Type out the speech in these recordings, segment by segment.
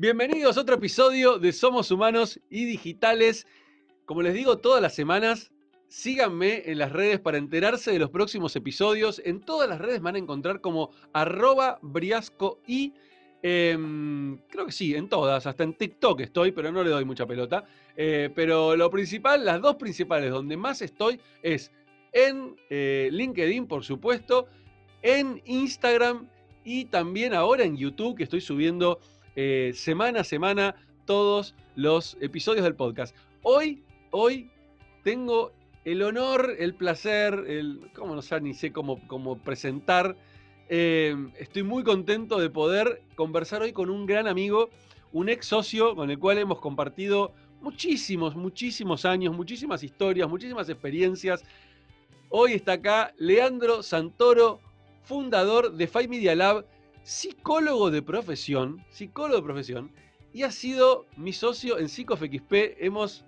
Bienvenidos a otro episodio de Somos Humanos y Digitales. Como les digo todas las semanas, síganme en las redes para enterarse de los próximos episodios. En todas las redes van a encontrar como arroba briasco y... Em, creo que sí, en todas, hasta en TikTok estoy, pero no le doy mucha pelota. Eh, pero lo principal, las dos principales donde más estoy es en eh, LinkedIn, por supuesto, en Instagram y también ahora en YouTube, que estoy subiendo eh, semana a semana todos los episodios del podcast. Hoy, hoy tengo el honor, el placer, el, cómo no sé, ni sé cómo, cómo presentar. Eh, estoy muy contento de poder conversar hoy con un gran amigo, un ex socio con el cual hemos compartido muchísimos, muchísimos años, muchísimas historias, muchísimas experiencias. Hoy está acá Leandro Santoro, fundador de Five Media Lab psicólogo de profesión, psicólogo de profesión, y ha sido mi socio en PsicoFXP. Hemos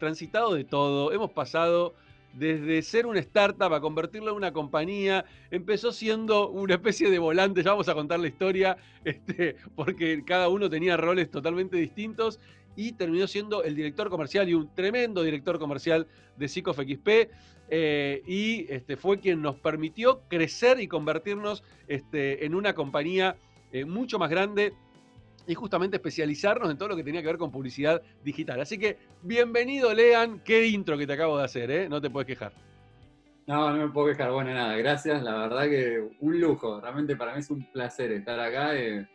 transitado de todo, hemos pasado desde ser una startup a convertirlo en una compañía, empezó siendo una especie de volante, ya vamos a contar la historia, este, porque cada uno tenía roles totalmente distintos, y terminó siendo el director comercial y un tremendo director comercial de PsicoFXP. Eh, y este, fue quien nos permitió crecer y convertirnos este, en una compañía eh, mucho más grande y justamente especializarnos en todo lo que tenía que ver con publicidad digital. Así que bienvenido, Lean. Qué intro que te acabo de hacer, ¿eh? No te puedes quejar. No, no me puedo quejar. Bueno, nada, gracias. La verdad que un lujo. Realmente para mí es un placer estar acá. Eh,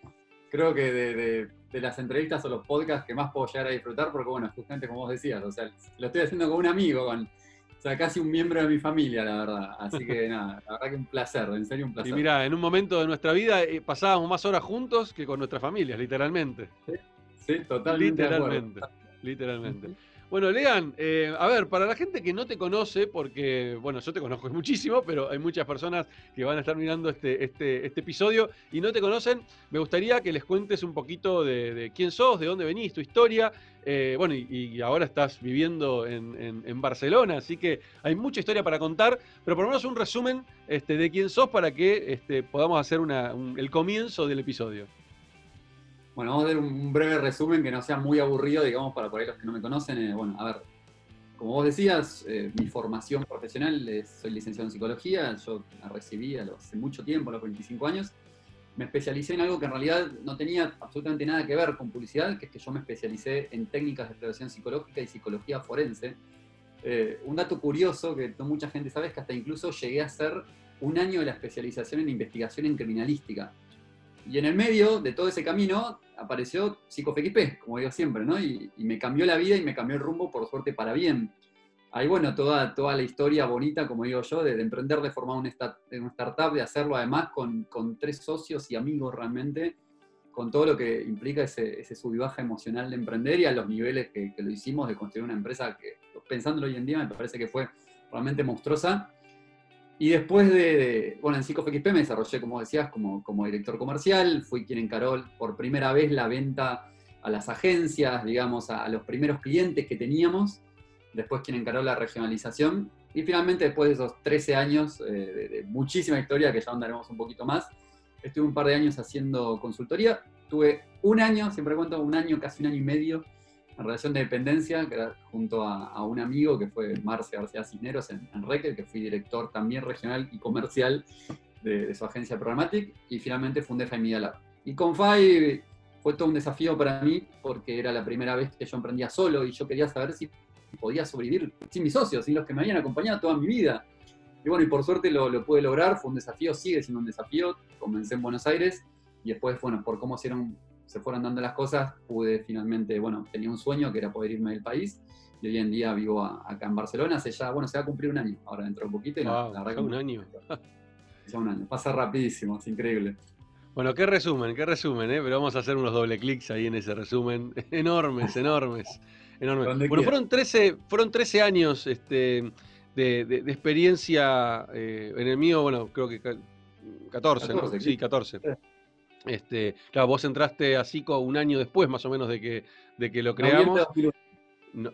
creo que de de las entrevistas o los podcasts que más puedo llegar a disfrutar, porque bueno, justamente como vos decías, o sea, lo estoy haciendo con un amigo, con, sea, casi un miembro de mi familia, la verdad. Así que nada, la verdad que un placer, en serio un placer. Y mira, en un momento de nuestra vida eh, pasábamos más horas juntos que con nuestras familias, literalmente. Sí, totalmente. Literalmente, literalmente. Bueno, Lean, eh, a ver, para la gente que no te conoce, porque, bueno, yo te conozco muchísimo, pero hay muchas personas que van a estar mirando este, este, este episodio y no te conocen, me gustaría que les cuentes un poquito de, quién sos, de dónde venís, tu historia. Eh, bueno, y, ahora estás viviendo en, Barcelona, así que hay mucha historia para contar, pero por lo menos un resumen este, de quién sos para que este, podamos hacer el comienzo del episodio. Bueno, vamos a dar un breve resumen que no sea muy aburrido, digamos, para por ahí los que no me conocen. Eh, bueno, a ver, como vos decías, eh, mi formación profesional, es, soy licenciado en psicología, yo la recibí hace mucho tiempo, a los 25 años. Me especialicé en algo que en realidad no tenía absolutamente nada que ver con publicidad, que es que yo me especialicé en técnicas de exploración psicológica y psicología forense. Eh, un dato curioso que no mucha gente sabe es que hasta incluso llegué a hacer un año de la especialización en investigación en criminalística. Y en el medio de todo ese camino apareció PsicoFXP, como digo siempre, ¿no? Y, me cambió la vida y me cambió el rumbo, por suerte, para bien. Ahí, bueno, toda, toda la historia bonita, como digo yo, de, emprender, de formar una, startup, de hacerlo además con, con, tres socios y amigos realmente, con todo lo que implica ese, ese emocional de emprender y a los niveles que, que lo hicimos, de construir una empresa que, pensándolo hoy en día, me parece que fue realmente monstruosa y después de, bueno, en PsicoFXP me desarrollé, como decías, como, como director comercial, fui quien encaró por primera vez la venta a las agencias, digamos, a, los primeros clientes que teníamos, después quien encaró la regionalización, y finalmente después de esos 13 años eh, de, muchísima historia, que ya andaremos un poquito más, estuve un par de años haciendo consultoría, tuve un año, siempre cuento un año, casi un año y medio, en relación de dependencia, que era junto a, un amigo que fue Marce García Cisneros en, en que fui director también regional y comercial de, su agencia Programmatic, y finalmente fundé Five Media Lab. Y con Five fue todo un desafío para mí, porque era la primera vez que yo emprendía solo y yo quería saber si podía sobrevivir sin mis socios, sin los que me habían acompañado toda mi vida. Y bueno, y por suerte lo, lo pude lograr, fue un desafío, sigue siendo un desafío. Comencé en Buenos Aires y después, bueno, por cómo hicieron se fueron dando las cosas, pude finalmente, bueno, tenía un sueño que era poder irme del país y hoy en día vivo acá en Barcelona, hace ya, bueno, se va a cumplir un año, ahora dentro de un poquito. Y la, verdad un año. Ya un año, pasa rapidísimo, es increíble. Bueno, qué resumen, qué resumen, ¿eh? pero vamos a hacer unos doble clics ahí en ese resumen. Enormes, enormes, enormes. Bueno, fueron 13, fueron 13 años este, de, experiencia, eh, en el mío, bueno, creo que 14, ¿no? Sí, 14. Este, claro, vos entraste a Cico un año después, más o menos, de que, de que lo creamos.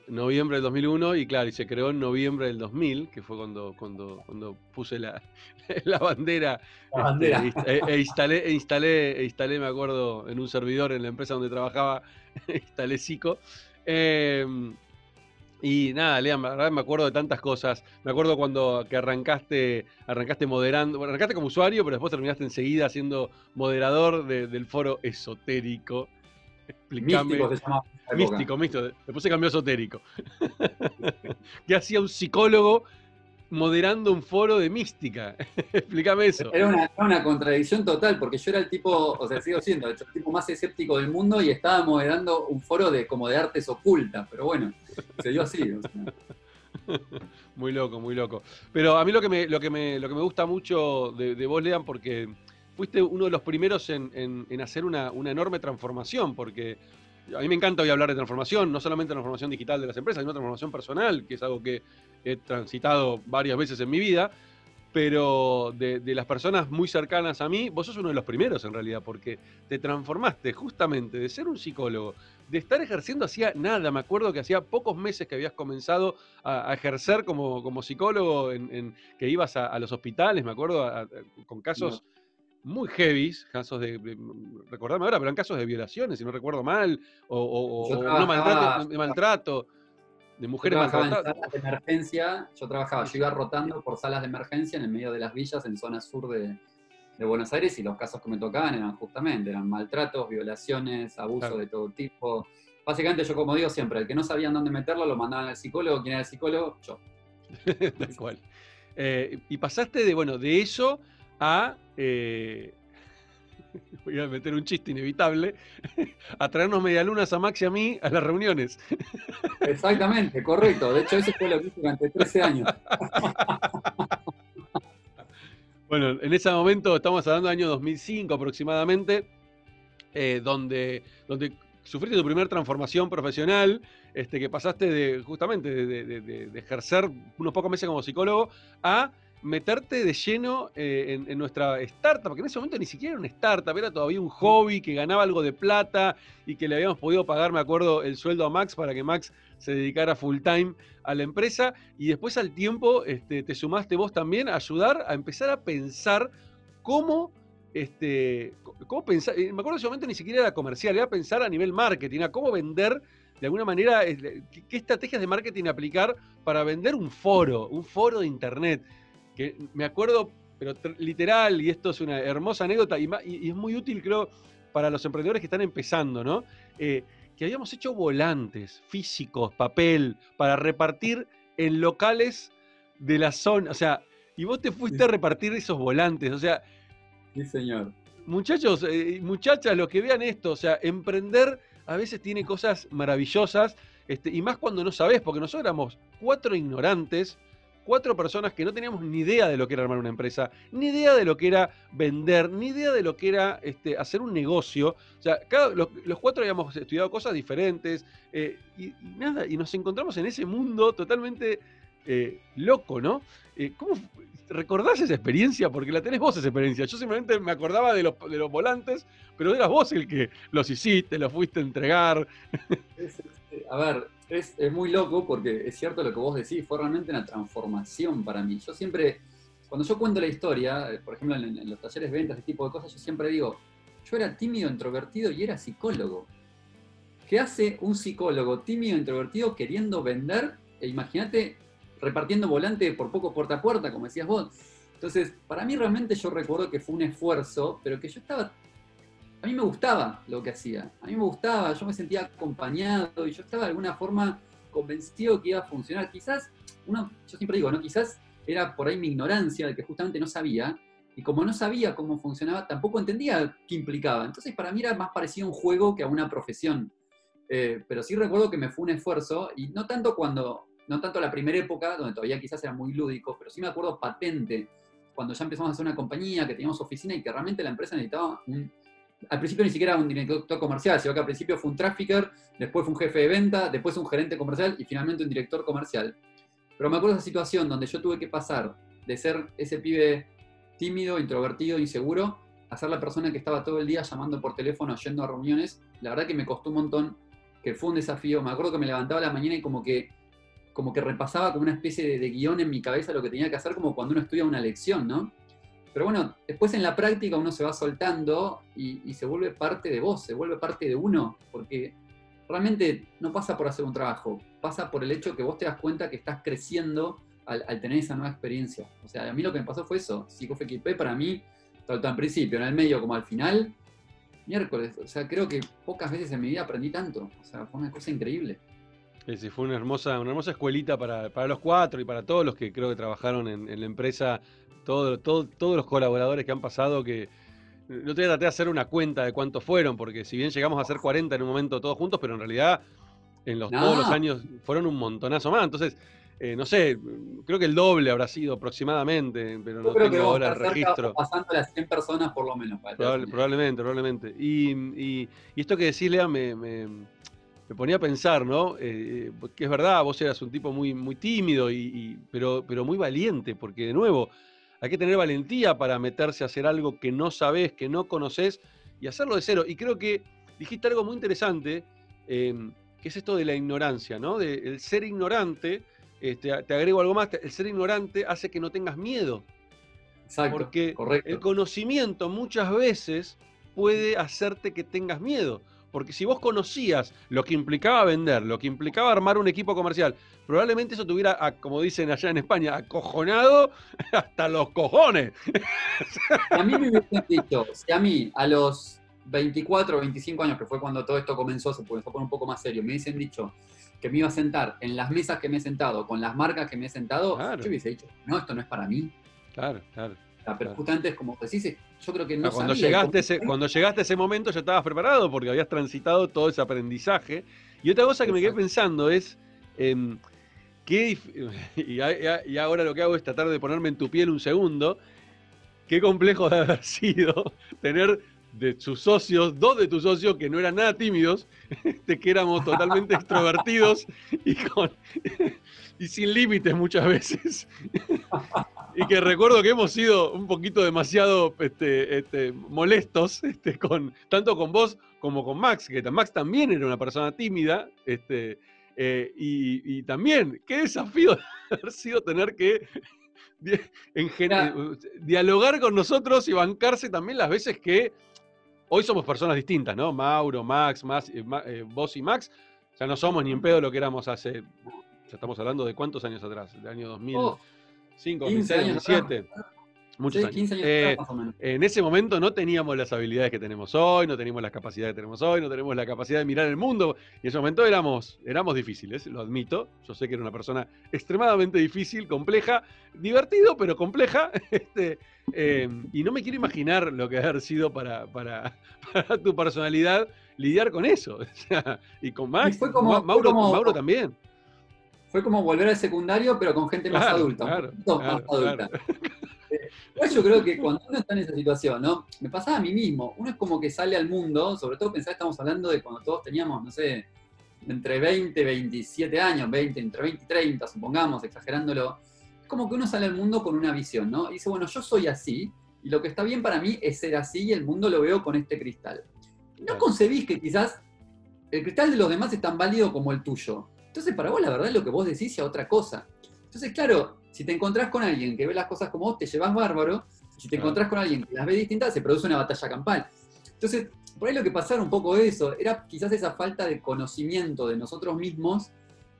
noviembre del 2001 y claro, y se creó en noviembre del 2000, que fue cuando, cuando, cuando puse la, la bandera, este, e, e, instalé, e instalé, e instalé, me acuerdo, en un servidor en la empresa donde trabajaba, instalé SICO. Em, y nada, Lean, me acuerdo de tantas cosas. Me acuerdo cuando que arrancaste, arrancaste moderando, arrancaste como usuario, pero después terminaste enseguida siendo moderador del foro esotérico. Explícame. Místico se llama. Místico, místico. Después se cambió esotérico. ¿Qué hacía un psicólogo moderando un foro de mística. Explícame eso. Era una, contradicción total, porque yo era el tipo, o sea, sigo siendo el tipo más escéptico del mundo y estaba moderando un foro de como de artes ocultas, pero bueno, se dio así. Muy loco, muy loco. Pero a mí lo que me, lo que me, lo que me gusta mucho de, vos, Lean, porque fuiste uno de los primeros en, hacer una, una enorme transformación, porque a mí me encanta hoy hablar de transformación, no solamente transformación digital de las empresas, sino transformación personal, que es algo que he transitado varias veces en mi vida, pero de, las personas muy cercanas a mí, vos sos uno de los primeros en realidad, porque te transformaste justamente de ser un psicólogo, de estar ejerciendo hacía nada, me acuerdo que hacía pocos meses que habías comenzado a, ejercer como, como psicólogo, que ibas a, los hospitales, me acuerdo, con casos muy heavy, casos de, recordarme ahora, pero en casos de violaciones, si no recuerdo mal, o, no maltrato, de maltrato, de mujeres maltratadas. En salas de emergencia, yo trabajaba, yo iba rotando por salas de emergencia en el medio de las villas, en zona sur de, Buenos Aires, y los casos que me tocaban eran justamente, eran maltratos, violaciones, abuso de todo tipo. Básicamente yo como digo siempre, el que no sabían dónde meterlo lo mandaban al psicólogo, ¿quién era el psicólogo? Yo. Tal cual. Eh, y pasaste de, bueno, de eso a, eh, voy a meter un chiste inevitable, a traernos medialunas a Max y a mí a las reuniones. Exactamente, correcto. De hecho, eso fue lo que hice durante 13 años. Bueno, en ese momento estamos hablando del año 2005 aproximadamente, eh, donde, donde sufriste tu primera transformación profesional, este, que pasaste de justamente de ejercer unos pocos meses como psicólogo a meterte de lleno eh, en, nuestra startup, porque en ese momento ni siquiera era una startup, era todavía un hobby que ganaba algo de plata y que le habíamos podido pagar, me acuerdo, el sueldo a Max para que Max se dedicara full time a la empresa. Y después al tiempo este, te sumaste vos también a ayudar a empezar a pensar cómo este, cómo pensar, eh, me acuerdo en ese momento ni siquiera era comercial, era pensar a nivel marketing, a cómo vender de alguna manera, qué estrategias de marketing aplicar para vender un foro, un foro de internet que me acuerdo, pero literal, y esto es una hermosa anécdota, y, es muy útil, creo, para los emprendedores que están empezando, ¿no? Eh, que habíamos hecho volantes físicos, papel, para repartir en locales de la zona. O sea, y vos te fuiste a repartir esos volantes. O sea. Sí, señor. Muchachos, eh, muchachas, los que vean esto, o sea, emprender a veces tiene cosas maravillosas, este, y más cuando no sabés, porque nosotros éramos cuatro ignorantes cuatro personas que no teníamos ni idea de lo que era armar una empresa, ni idea de lo que era vender, ni idea de lo que era este, hacer un negocio. O sea, los, cuatro habíamos estudiado cosas diferentes eh, y, nada, y nos encontramos en ese mundo totalmente eh, loco, ¿no? Eh, ¿Cómo recordás esa experiencia? Porque la tenés vos esa experiencia. Yo simplemente me acordaba de los, de los volantes, pero eras vos el que los hiciste, los fuiste a entregar. a ver, es, muy loco porque es cierto lo que vos decís, fue realmente una transformación para mí. Yo siempre, cuando yo cuento la historia, eh, por ejemplo en, los talleres de ventas, ese tipo de cosas, yo siempre digo, yo era tímido, introvertido y era psicólogo. ¿Qué hace un psicólogo tímido, introvertido queriendo vender? E imagínate repartiendo volante por poco puerta a puerta, como decías vos. Entonces, para mí realmente yo recuerdo que fue un esfuerzo, pero que yo estaba a mí me gustaba lo que hacía, a mí me gustaba, yo me sentía acompañado y yo estaba de alguna forma convencido que iba a funcionar. Quizás, uno, yo siempre digo, ¿no? Quizás era por ahí mi ignorancia de que justamente no sabía, y como no sabía cómo funcionaba, tampoco entendía qué implicaba. Entonces para mí era más parecido a un juego que a una profesión. Eh, pero sí recuerdo que me fue un esfuerzo, y no tanto cuando, no tanto la primera época, donde todavía quizás era muy lúdico, pero sí me acuerdo patente, cuando ya empezamos a hacer una compañía, que teníamos oficina y que realmente la empresa necesitaba un al principio ni siquiera un director comercial, sino que al principio fue un trafficker, después fue un jefe de venta, después un gerente comercial y finalmente un director comercial. Pero me acuerdo de esa situación donde yo tuve que pasar de ser ese pibe tímido, introvertido, inseguro, a ser la persona que estaba todo el día llamando por teléfono, yendo a reuniones. La verdad que me costó un montón que fue un desafío. Me acuerdo que me levantaba la mañana y como que, como que repasaba como una especie de, de guion en mi cabeza lo que tenía que hacer, como cuando uno estudia una lección, ¿no? Pero bueno, después en la práctica uno se va soltando y, se vuelve parte de vos, se vuelve parte de uno, porque realmente no pasa por hacer un trabajo, pasa por el hecho que vos te das cuenta que estás creciendo al, al tener esa nueva experiencia. O sea, a mí lo que me pasó fue eso. PsicoFXP para mí, tanto en principio, en el medio como al final, miércoles. O sea, creo que pocas veces en mi vida aprendí tanto. O sea, fue una cosa increíble. Sí, fue una hermosa, una hermosa escuelita para, para, los cuatro y para todos los que creo que trabajaron en la empresa, todo, todo, todos los colaboradores que han pasado, que no te traté de hacer una cuenta de cuántos fueron, porque si bien llegamos a ser 40 en un momento todos juntos, pero en realidad en los, no. todos los años fueron un montonazo más. Entonces, eh, no sé, creo que el doble habrá sido aproximadamente, pero no creo tengo que ahora el registro. Pasando las 100 personas por lo menos. Probable, probablemente, probablemente. Y, y, y, esto que decís, Lea, me, me, me ponía a pensar, ¿no? Eh, que es verdad, vos eras un tipo muy, muy tímido, y, pero, pero muy valiente, porque de nuevo, hay que tener valentía para meterse a hacer algo que no sabés, que no conoces, y hacerlo de cero. Y creo que dijiste algo muy interesante, eh, que es esto de la ignorancia, ¿no? De el ser ignorante este, te agrego algo más, el ser ignorante hace que no tengas miedo. Exacto, porque correcto. el conocimiento muchas veces puede hacerte que tengas miedo. Porque si vos conocías lo que implicaba vender, lo que implicaba armar un equipo comercial, probablemente eso te hubiera, como dicen allá en España, acojonado hasta los cojones. A mí me hubiesen dicho, si a mí a los 24 o 25 años, que fue cuando todo esto comenzó, se comenzó a poner un poco más serio, me hubiesen dicho, que me iba a sentar en las mesas que me he sentado, con las marcas que me he sentado, claro. yo hubiese dicho, no, esto no es para mí. Claro, claro. Pero justamente es como decís, yo creo que no cuando sabía llegaste, ese, cuando llegaste a ese momento ya estabas preparado porque habías transitado todo ese aprendizaje. Y otra cosa que me quedé pensando es, eh, qué, y, y ahora lo que hago es tratar de ponerme en tu piel un segundo, qué complejo de haber sido tener de sus socios, dos de tus socios que no eran nada tímidos, que éramos totalmente extrovertidos y, con, y sin límites muchas veces. y que recuerdo que hemos sido un poquito demasiado este, este, molestos, este, con, tanto con vos como con Max, que Max también era una persona tímida, este, eh, y, y, también, qué desafío haber sido tener que en general, dialogar con nosotros y bancarse también las veces que hoy somos personas distintas, ¿no? Mauro, Max, Max eh, eh, vos y Max, ya no somos ni en pedo lo que éramos hace, ya estamos hablando de cuántos años atrás, del año 2005, oh, 2006, 2007. Muchos sí, años. 15 años eh, atrás, más o menos. En ese momento no teníamos las habilidades que tenemos hoy, no teníamos las capacidades que tenemos hoy, no tenemos la capacidad de mirar el mundo. Y en ese momento éramos, éramos difíciles, lo admito. Yo sé que era una persona extremadamente difícil, compleja, divertido, pero compleja. Este, eh, y no me quiero imaginar lo que haber sido para, para, para tu personalidad lidiar con eso. Y con Max, Y fue como- Mauro, fue como- Mauro también. Fue como volver al secundario, pero con gente más adulta. claro, claro, más adulta. yo creo que cuando uno está en esa situación, ¿no? Me pasaba a mí mismo. Uno es como que sale al mundo, sobre todo pensar que estamos hablando de cuando todos teníamos, no sé, entre 20, 27 años, 20, entre 20 y 30, supongamos, exagerándolo. Es como que uno sale al mundo con una visión, ¿no? Y dice, bueno, yo soy así, y lo que está bien para mí es ser así, y el mundo lo veo con este cristal. No concebís que quizás el cristal de los demás es tan válido como el tuyo. Entonces, para vos, la verdad, lo que vos decís es otra cosa. Entonces, claro, si te encontrás con alguien que ve las cosas como vos, te llevas bárbaro. Si te encontrás con alguien que las ve distintas, se produce una batalla campal. Entonces, por ahí lo que pasaba un poco de eso, era quizás esa falta de conocimiento de nosotros mismos,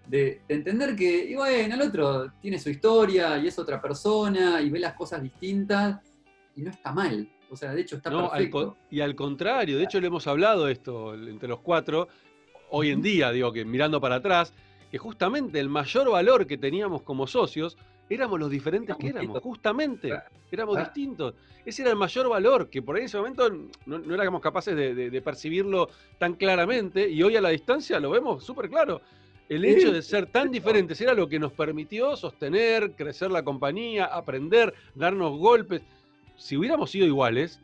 de, de entender que, y bueno, el otro tiene su historia y es otra persona y ve las cosas distintas y no está mal. O sea, de hecho está No, al perfecto. con- y al contrario, de hecho le hemos hablado esto entre los cuatro, hoy en día, digo que mirando para atrás, que justamente el mayor valor que teníamos como socios éramos los diferentes que Éramos distintos. justamente, éramos claro. distintos. Ese era el mayor valor, que por ahí en ese momento no, no éramos capaces de, de- de percibirlo tan claramente, y hoy a la distancia lo vemos súper claro. El Sí, hecho de ser tan diferentes era lo que nos permitió sostener, crecer la compañía, aprender, darnos golpes. Si hubiéramos sido iguales,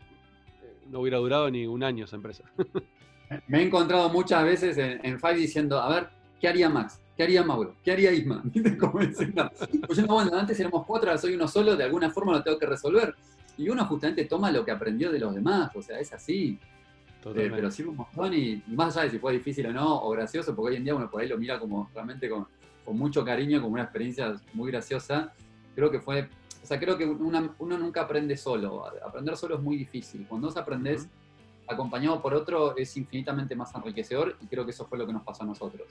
eh, no hubiera durado ni un año esa empresa. Me he encontrado muchas veces en, en Five diciendo, a ver, ¿qué haría Max? ¿Qué haría Mauro? ¿Qué haría Isma? ¿Viste? Como diciendo, pues yo, no, bueno, antes éramos cuatro, ahora soy uno solo, de alguna forma lo tengo que resolver. Y uno justamente toma lo que aprendió de los demás, o sea, es así. Eh, pero sirve un montón y, más allá de si fue difícil o no, o gracioso, porque hoy en día uno por ahí lo mira como realmente con, con mucho cariño, como una experiencia muy graciosa. Creo que fue, o sea, creo que uno nunca aprende solo. Aprender solo es muy difícil. Cuando vos aprendes acompañado por otro es infinitamente más enriquecedor y creo que eso fue lo que nos pasó a nosotros.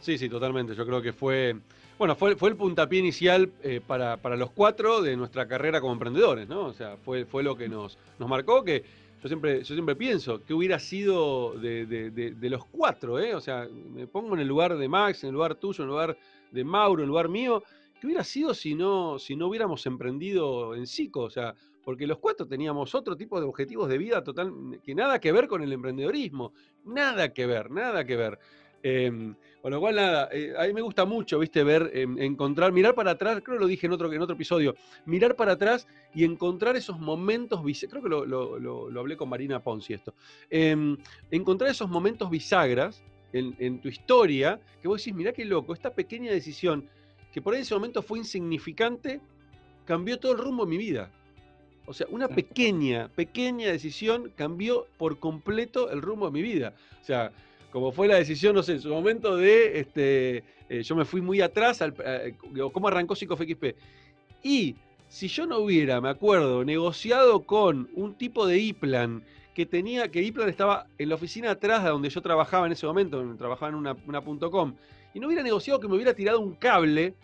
Sí, sí, totalmente. Yo creo que fue, bueno, fue, el puntapié inicial eh, para, los cuatro de nuestra carrera como emprendedores, ¿no? O sea, fue, fue lo que nos, nos marcó, que yo siempre, yo siempre pienso, que hubiera sido de, los cuatro, ¿eh? O sea, me pongo en el lugar de Max, en el lugar tuyo, en el lugar de Mauro, en el lugar mío, ¿qué hubiera sido si no, si no hubiéramos emprendido en Cico? O sea, porque los cuatro teníamos otro tipo de objetivos de vida total, que nada que ver con el emprendedorismo, nada que ver, nada que ver. Em, con lo cual, nada, eh, a mí me gusta mucho, viste, ver, em, encontrar, mirar para atrás, creo que lo dije en otro, en otro episodio, mirar para atrás y encontrar esos momentos, creo que lo, hablé con Marina Ponzi esto, em, encontrar esos momentos bisagras en, en, tu historia, que vos decís, mirá qué loco, esta pequeña decisión, que por ahí en ese momento fue insignificante, cambió todo el rumbo de mi vida. O sea, una pequeña, pequeña decisión cambió por completo el rumbo de mi vida. O sea, como fue la decisión, no sé, en su momento de, este, eh, yo me fui muy atrás, al, eh, cómo arrancó PsicoFXP. Y si yo no hubiera, me acuerdo, negociado con un tipo de IPLAN que tenía, que IPLAN estaba en la oficina atrás de donde yo trabajaba en ese momento, trabajaba en una, una .com, y no hubiera negociado que me hubiera tirado un cable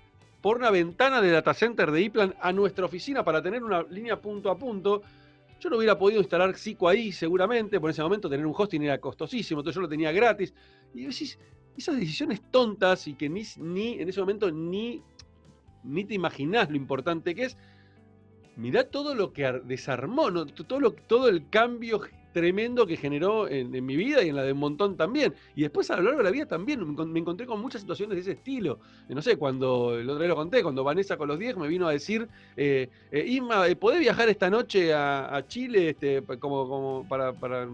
por una ventana de data center de IPLAN a nuestra oficina para tener una línea punto a punto. Yo no hubiera podido instalar Zico ahí seguramente, por ese momento tener un hosting era costosísimo, entonces yo lo tenía gratis. Y decís, esas decisiones tontas y que ni, ni en ese momento ni, ni te imaginás lo importante que es, mirá todo lo que desarmó, todo, lo, todo el cambio tremendo que generó en, mi vida y en la de un montón también. Y después a lo largo de la vida también me encontré con muchas situaciones de ese estilo. Eh, no sé, cuando, el otro día lo conté, cuando Vanessa con los 10 me vino a decir, eh, eh Isma, eh, ¿podés viajar esta noche a, Chile este, como, como, para, para,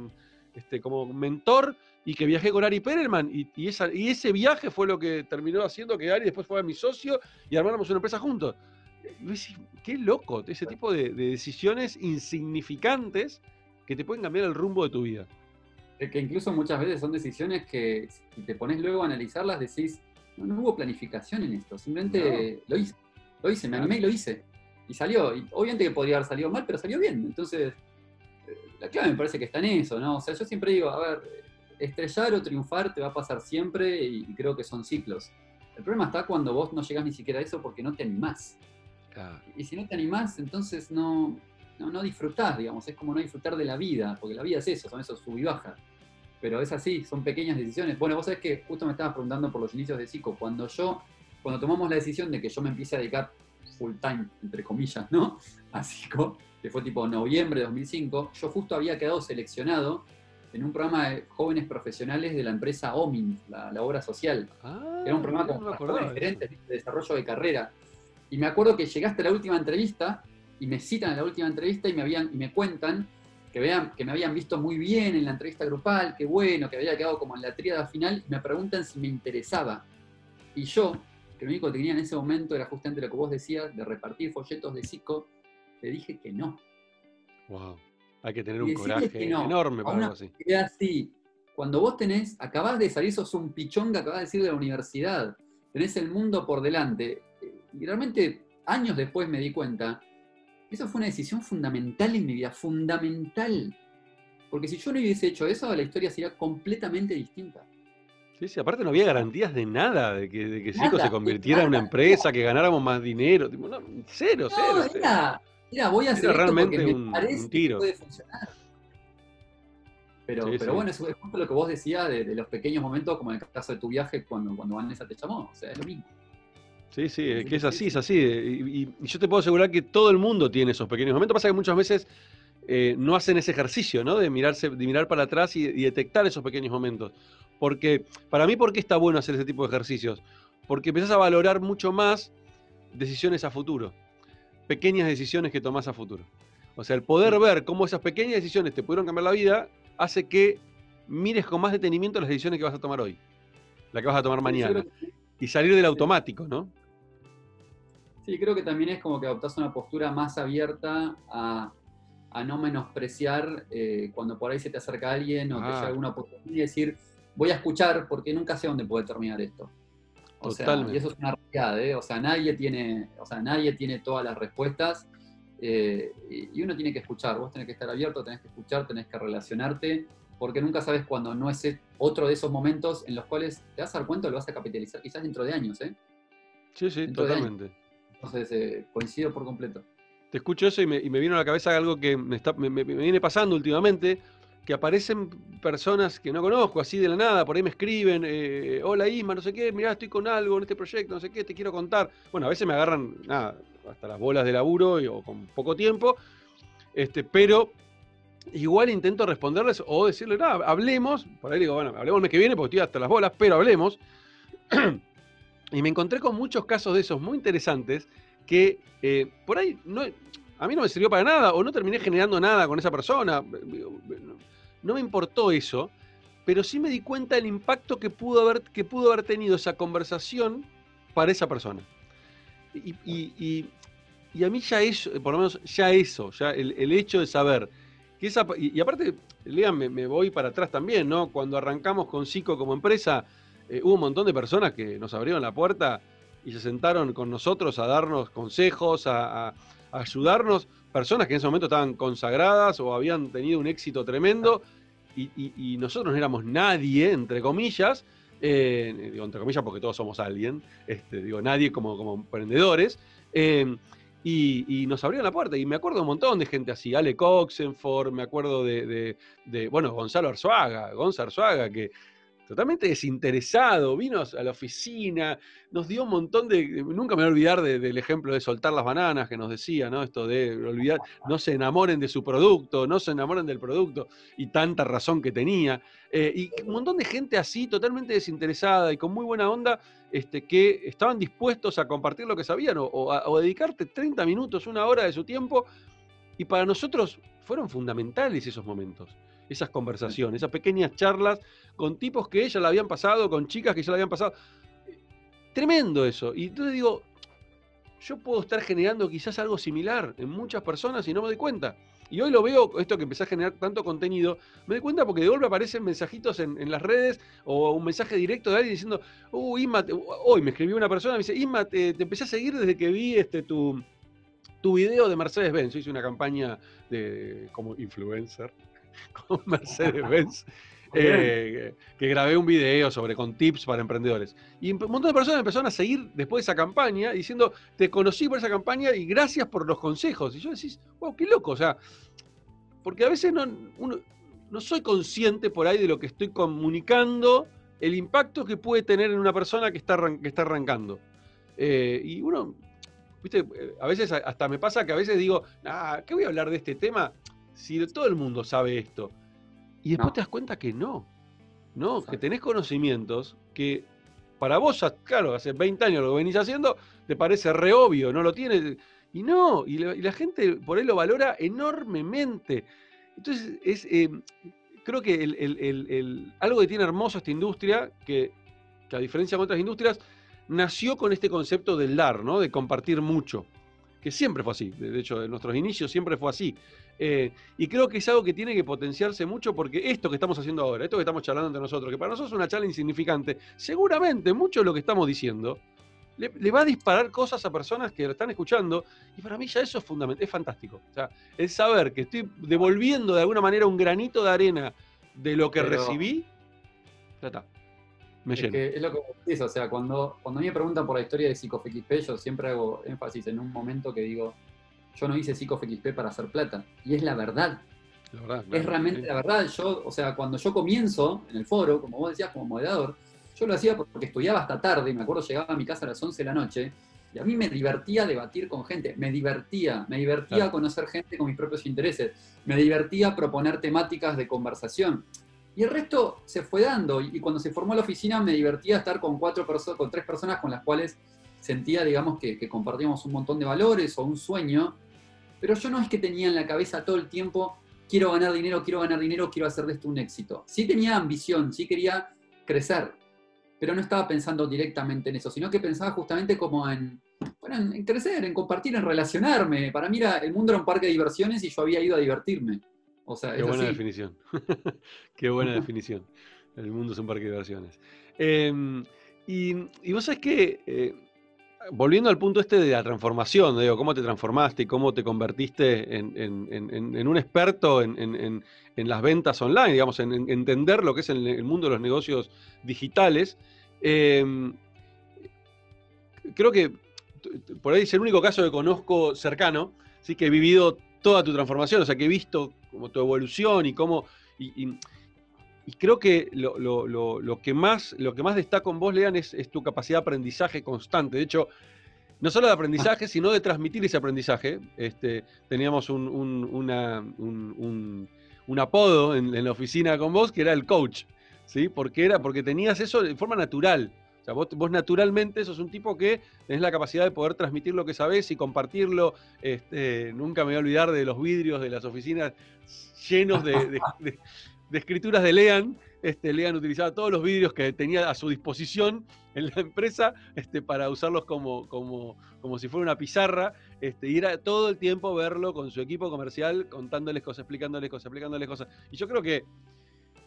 este, como mentor? Y que viajé con Ari Perelman. Y, y, esa, y ese viaje fue lo que terminó haciendo que Ari después fuera mi socio y armáramos una empresa juntos. Y qué loco, ese tipo de decisiones insignificantes que te pueden cambiar el rumbo de tu vida. Es que incluso muchas veces son decisiones que si te pones luego a analizarlas decís, no, hubo planificación en esto, simplemente lo hice, lo hice, me animé y lo hice. Y salió, y obviamente que podría haber salido mal, pero salió bien. Entonces, eh, la clave me parece que está en eso, ¿no? O sea, yo siempre digo, a ver, estrellar o triunfar te va a pasar siempre y, creo que son ciclos. El problema está cuando vos no llegas ni siquiera a eso porque no te animás. Y si no te animás, entonces no, no, no disfrutás, digamos, es como no disfrutar de la vida, porque la vida es eso, son esos sub y bajas. Pero es así, son pequeñas decisiones. Bueno, vos sabés que justo me estabas preguntando por los inicios de Psico, cuando yo, cuando tomamos la decisión de que yo me empiece a dedicar full time, entre comillas, ¿no? A Psico, que fue tipo noviembre de 2005, yo justo había quedado seleccionado en un programa de jóvenes profesionales de la empresa OMIN, la, obra social. Ah, Era un programa con jóvenes gerentes de desarrollo de carrera. Y me acuerdo que llegaste a la última entrevista y me citan en la última entrevista y me, habían, y me cuentan que, vean, que me habían visto muy bien en la entrevista grupal, que bueno, que había quedado como en la tríada final, y me preguntan si me interesaba. Y yo, que lo único que tenía en ese momento era justamente lo que vos decías, de repartir folletos de psico, le dije que no. Wow, hay que tener un coraje enorme para algo así. así. Cuando vos tenés, acabás de salir, sos un pichón que acabás de salir de la universidad, tenés el mundo por delante. Y realmente años después me di cuenta esa fue una decisión fundamental en mi vida, fundamental. Porque si yo no hubiese hecho eso, la historia sería completamente distinta. Sí, sí, aparte no había garantías de nada, de que, de que se convirtiera en una empresa, que ganáramos más dinero. cero, cero, Mira, voy a hacer esto realmente porque me parece que puede funcionar. Pero, pero bueno, eso es justo lo que vos decías de, los pequeños momentos, como en el caso de tu viaje cuando, cuando Vanessa te llamó. O sea, es lo mismo. Sí, sí, es que es así, es así. Y, yo te puedo asegurar que todo el mundo tiene esos pequeños momentos. Pasa que muchas veces eh, no hacen ese ejercicio, ¿no? De, mirarse, de mirar para atrás y, detectar esos pequeños momentos. Porque, para mí, ¿por qué está bueno hacer ese tipo de ejercicios? Porque empezás a valorar mucho más decisiones a futuro. Pequeñas decisiones que tomás a futuro. O sea, el poder ver cómo esas pequeñas decisiones te pudieron cambiar la vida hace que mires con más detenimiento las decisiones que vas a tomar hoy. La que vas a tomar mañana. Y salir del automático, ¿no? Sí, creo que también es como que adoptás una postura más abierta a, a no menospreciar eh, cuando por ahí se te acerca alguien o te Ah. llega alguna oportunidad y decir, voy a escuchar porque nunca sé dónde puede terminar esto. O sea, y eso es una realidad, ¿eh? O sea, nadie tiene, o sea, nadie tiene todas las respuestas eh, y uno tiene que escuchar. Vos tenés que estar abierto, tenés que escuchar, tenés que relacionarte, porque nunca sabes cuándo no es e- otro de esos momentos en los cuales te vas a dar cuenta, lo vas a capitalizar quizás dentro de años, ¿eh? Sí, sí, Dentro totalmente. Entonces, eh, coincido por completo. Te escucho eso y me, y vino a la cabeza algo que me, está, me, viene pasando últimamente, que aparecen personas que no conozco, así de la nada, por ahí me escriben, eh, hola Isma, no sé qué, mirá, estoy con algo en este proyecto, no sé qué, te quiero contar. Bueno, a veces me agarran, nada, hasta las bolas de laburo y- o con poco tiempo, este, pero igual intento responderles o decirle, nada, hablemos, por ahí digo, bueno, hablemos el mes que viene porque estoy hasta las bolas, pero hablemos. y me encontré con muchos casos de esos muy interesantes que eh, por ahí no, a mí no me sirvió para nada o no terminé generando nada con esa persona. No, me importó eso, pero sí me di cuenta del impacto que pudo haber, que pudo haber tenido esa conversación para esa persona. Y, y- y- a mí ya eso, por lo menos ya eso, ya el, hecho de saber que esa... Y, aparte, Lean, me voy para atrás también, ¿no? Cuando arrancamos con Cico como empresa, eh, hubo un montón de personas que nos abrieron la puerta y se sentaron con nosotros a darnos consejos, a, ayudarnos, personas que en ese momento estaban consagradas o habían tenido un éxito tremendo y, nosotros no éramos nadie, entre comillas, eh, digo entre comillas porque todos somos alguien, este, digo nadie como, como emprendedores, eh, y, nos abrieron la puerta. Y me acuerdo un montón de gente así, Ale Coxenford, me acuerdo de- de, bueno, Gonzalo Arzuaga, Gonzalo Arzuaga, que totalmente desinteresado, vino a la oficina, nos dio un montón de. Nunca me voy a olvidar de- del ejemplo de soltar las bananas que nos decía, ¿no? Esto de olvidar, no se enamoren de su producto, no se enamoren del producto, y tanta razón que tenía. Eh, y un montón de gente así, totalmente desinteresada y con muy buena onda, este, que estaban dispuestos a compartir lo que sabían o, o a dedicarte 30 minutos, una hora de su tiempo. Y para nosotros fueron fundamentales esos momentos, esas conversaciones, esas pequeñas charlas con tipos que ya la habían pasado, con chicas que ya la habían pasado. Tremendo eso. Y entonces digo, yo puedo estar generando quizás algo similar en muchas personas y no me doy cuenta. Y hoy lo veo, esto que empecé a generar tanto contenido, me doy cuenta porque de golpe aparecen mensajitos en, las redes o un mensaje directo de alguien diciendo, uh, Isma, te- hoy me escribió una persona, me dice, Isma, te, te empecé a seguir desde que vi este, tu, tu video de Mercedes-Benz. Yo hice una campaña de, como influencer con Mercedes-Benz. eh, que grabé un video sobre con tips para emprendedores. Y un montón de personas empezaron a seguir después de esa campaña diciendo, te conocí por esa campaña y gracias por los consejos. Y yo decís, wow, qué loco. O sea, porque a veces no, uno- no soy consciente por ahí de lo que estoy comunicando, el impacto que puede tener en una persona que está, que está arrancando. Eh, y uno, viste, eh, a veces hasta me pasa que a veces digo, ah, ¿qué voy a hablar de este tema si todo el mundo sabe esto? Y después No. te das cuenta que no. No, que tenés conocimientos que para vos, claro, hace 20 años lo venís haciendo, te parece re obvio, no lo tienes. Y no, y la, y la gente por ahí lo valora enormemente. Entonces, es, eh, creo que el- el- el- el- algo que tiene hermoso esta industria, que, que a diferencia de otras industrias, nació con este concepto del dar, ¿no? De compartir mucho. Que siempre fue así. De hecho, en nuestros inicios siempre fue así. Eh, y creo que es algo que tiene que potenciarse mucho porque esto que estamos haciendo ahora, esto que estamos charlando entre nosotros, que para nosotros es una charla insignificante, seguramente mucho de lo que estamos diciendo le, le va a disparar cosas a personas que lo están escuchando. Y para mí ya eso es fundamental, es fantástico. O sea, el saber que estoy devolviendo de alguna manera un granito de arena de lo que Pero- recibí, ya está. Me Es, lleno. que es lo que vos decís, o sea, cuando, cuando a mí me preguntan por la historia de PsicoFXP, yo siempre hago énfasis en un momento que digo, yo no hice PsicoFXP para hacer plata. Y es la verdad, La verdad, es realmente sí. la verdad. Yo, o sea, cuando yo comienzo en el foro, como vos decías, como moderador, yo lo hacía porque estudiaba hasta tarde, y me acuerdo llegaba a mi casa a las 11 de la noche, y a mí me divertía debatir con gente, me divertía, me divertía Claro. conocer gente con mis propios intereses, me divertía proponer temáticas de conversación. Y el resto se fue dando, y cuando se formó la oficina me divertía estar con cuatro personas, con tres personas con las cuales sentía, digamos, que, que compartíamos un montón de valores o un sueño, pero yo no es que tenía en la cabeza todo el tiempo, quiero ganar dinero, quiero ganar dinero, quiero hacer de esto un éxito. Sí tenía ambición, sí quería crecer, pero no estaba pensando directamente en eso, sino que pensaba justamente como en, bueno, en crecer, en compartir, en relacionarme. Para mí el mundo era un parque de diversiones y yo había ido a divertirme. O sea, Qué buena definición. Qué buena definición. El mundo es un parque de diversiones. Em, y, vos sabés que, eh, volviendo al punto este de la transformación, digo, cómo te transformaste y cómo te convertiste en, un experto en, las ventas online, digamos, en, entender lo que es el, mundo de los negocios digitales, em, creo que por ahí es el único caso que conozco cercano, sí que he vivido toda tu transformación, o sea, que he visto como tu evolución y cómo... Y, creo que lo, que más, lo que más destaco en vos, Lean, es, tu capacidad de aprendizaje constante. De hecho, no solo de aprendizaje, sino de transmitir ese aprendizaje. Este, teníamos un, un, apodo en, en, la oficina con vos que era el coach, ¿sí? Porque, era, porque tenías eso de forma natural sea, vos, naturalmente sos un tipo que tenés la capacidad de poder transmitir lo que sabés y compartirlo. Este, nunca me voy a olvidar de los vidrios de las oficinas llenos de, escrituras de Lean. Este, Lean utilizaba todos los vidrios que tenía a su disposición en la empresa este, para usarlos como, como, como si fuera una pizarra. Este, y era todo el tiempo verlo con su equipo comercial, contándoles cosas, explicándoles cosas, explicándoles cosas. Y yo creo que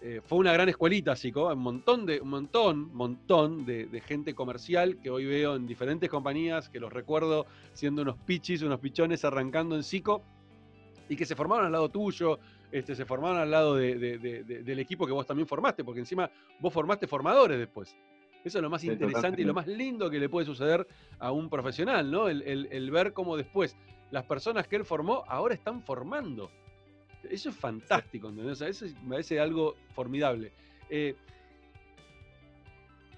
eh, fue una gran escuelita, psico, un montón de, un montón, montón de, gente comercial que hoy veo en diferentes compañías, que los recuerdo siendo unos pichis, unos pichones arrancando en psico, y que se formaron al lado tuyo, este, se formaron al lado del equipo que vos también formaste, porque encima vos formaste formadores después. Eso es lo más interesante y lo más lindo que le puede suceder a un profesional, ¿no? el ver cómo después las personas que él formó ahora están formando. Eso es fantástico, ¿entendés? eso me parece algo formidable. Eh,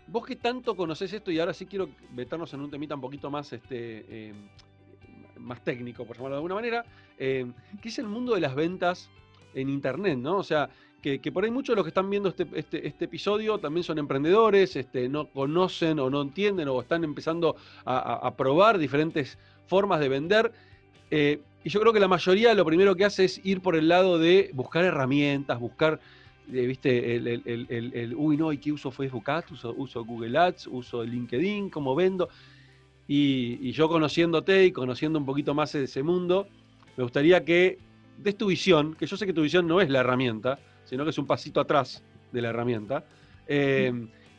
vos que tanto conocés esto, y ahora sí quiero meternos en un temita un poquito más, este, em, más técnico, por llamarlo de alguna manera, em, que es el mundo de las ventas en Internet, ¿no? O sea, que, por ahí muchos de los que están viendo este, este, este, episodio también son emprendedores, este, no conocen o no entienden o están empezando a, probar diferentes formas de vender. Eh, y yo creo que la mayoría lo primero que hace es ir por el lado de buscar herramientas, buscar, eh, viste, el, el, uy, no, ¿y qué uso Facebook Ads? Uso, uso Google Ads, uso LinkedIn, ¿cómo vendo? Y, yo conociéndote y conociendo un poquito más de ese mundo, me gustaría que des tu visión, que yo sé que tu visión no es la herramienta, sino que es un pasito atrás de la herramienta, eh,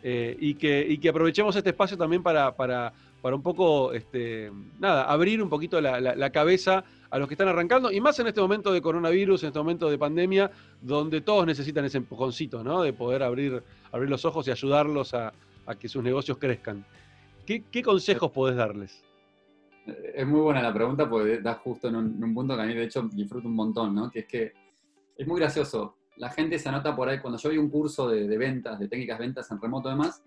eh, y, que, y, que, aprovechemos este espacio también para, para, para un poco, este, nada, abrir un poquito la, la cabeza a los que están arrancando, y más en este momento de coronavirus, en este momento de pandemia, donde todos necesitan ese empujoncito, ¿no? De poder abrir, abrir los ojos y ayudarlos a, que sus negocios crezcan. ¿Qué, consejos podés darles? Eh, es muy buena la pregunta porque da justo en un, punto que a mí de hecho disfruto un montón, ¿no? Que es que es muy gracioso. La gente se anota por ahí, cuando yo vi un curso de, de ventas, de técnicas de ventas en remoto además,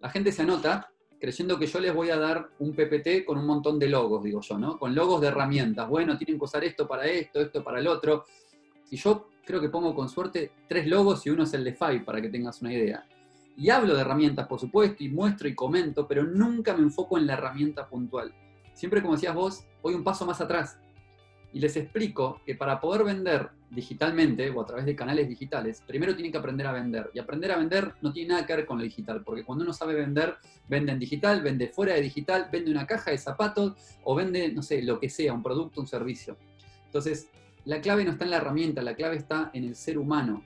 la gente se anota creyendo que yo les voy a dar un PPT con un montón de logos, digo yo, ¿no? Con logos de herramientas. Bueno, tienen que usar esto para esto, esto para el otro. Y yo creo que pongo con suerte tres logos y uno es el de Five, para que tengas una idea. Y hablo de herramientas, por supuesto, y muestro y comento, pero nunca me enfoco en la herramienta puntual. Siempre, como decías vos, voy un paso más atrás y les explico que para poder vender digitalmente o a través de canales digitales, primero tienen que aprender a vender. Y aprender a vender no tiene nada que ver con lo digital, porque cuando uno sabe vender, vende en digital, vende fuera de digital, vende una caja de zapatos o vende, no sé, lo que sea, un producto, un servicio. Entonces, la clave no está en la herramienta, la clave está en el ser humano.